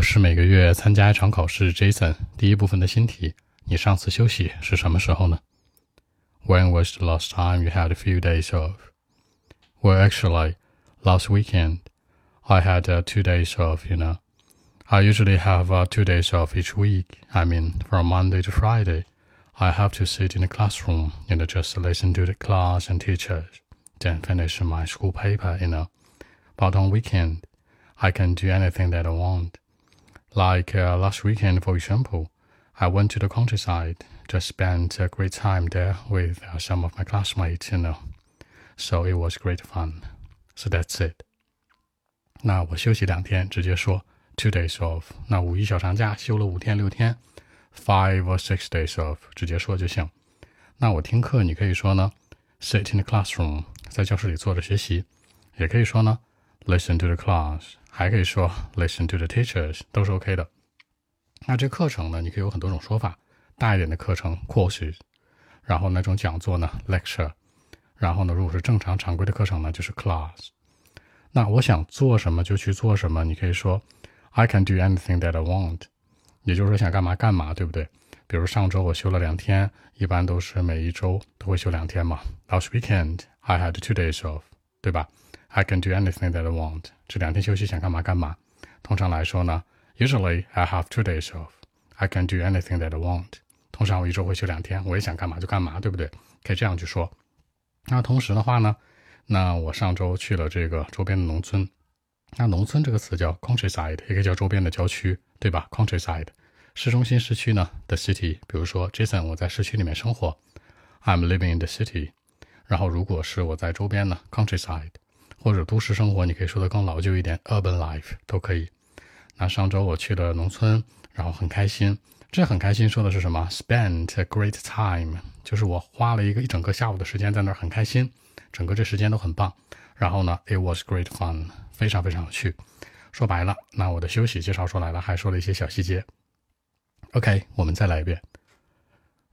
我是每个月参加一场考试，Jason。第一部分的新题：你上次休息是什么时候呢？When was the last time you had a few days off? Well, actually, last weekend I had uh, two days off. You know, I usually have uh, two days off each week. I mean, from Monday to Friday, I have to sit in the classroom and just listen to the class and teachers, then finish my school paper. You know, but on weekend. I can do anything that I want. Like uh, last weekend, for example, I went to the countryside, just spent a great time there with uh, some of my classmates, you know. So it was great fun. So that's it. 那我休息两天，直接说 two days off。那五一小长假休了五天六天，five or six days off，直接说就行。那我听课，你可以说呢，sit in the classroom，在教室里坐着学习，也可以说呢。 Listen to the class，还可以说 listen to the teachers，都是 OK 的。那这课程呢，你可以有很多种说法。大一点的课程 courses，然后那种讲座呢 lecture，然后呢，如果是正常常规的课程呢，就是 class。那我想做什么就去做什么，你可以说 I can do anything that I want，也就是说想干嘛干嘛，对不对？比如上周我休了两天，一般都是每一周都会休两天嘛。Last weekend I had two days off，对吧？I can do anything that I want。这两天休息想干嘛干嘛。通常来说呢，Usually I have two days off. I can do anything that I want。通常我一周会休两天，我也想干嘛就干嘛，对不对？可以这样去说。那同时的话呢，那我上周去了这个周边的农村。那农村这个词叫 countryside，也可以叫周边的郊区，对吧？countryside。市中心市区呢，the city。比如说 Jason，我在市区里面生活，I'm living in the city。然后如果是我在周边呢，countryside。或者都市生活，你可以说的更老旧一点，urban life 都可以。那上周我去了农村，然后很开心。这很开心说的是什么？Spent a great time，就是我花了一个一整个下午的时间在那儿，很开心，整个这时间都很棒。然后呢，It was great fun，非常非常有趣。说白了，那我的休息介绍出来了，还说了一些小细节。OK，我们再来一遍。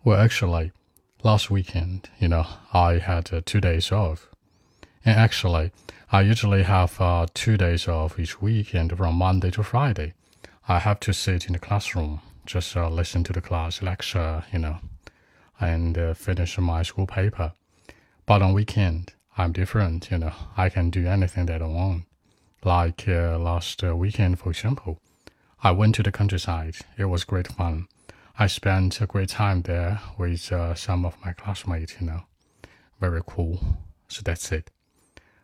Well, actually, last weekend, you know, I had two days off. And actually, I usually have uh, two days off each week, and from Monday to Friday, I have to sit in the classroom, just uh, listen to the class lecture, you know, and uh, finish my school paper. But on weekend, I'm different, you know. I can do anything that I want. Like uh, last uh, weekend, for example, I went to the countryside. It was great fun. I spent a great time there with uh, some of my classmates, you know. Very cool. So that's it.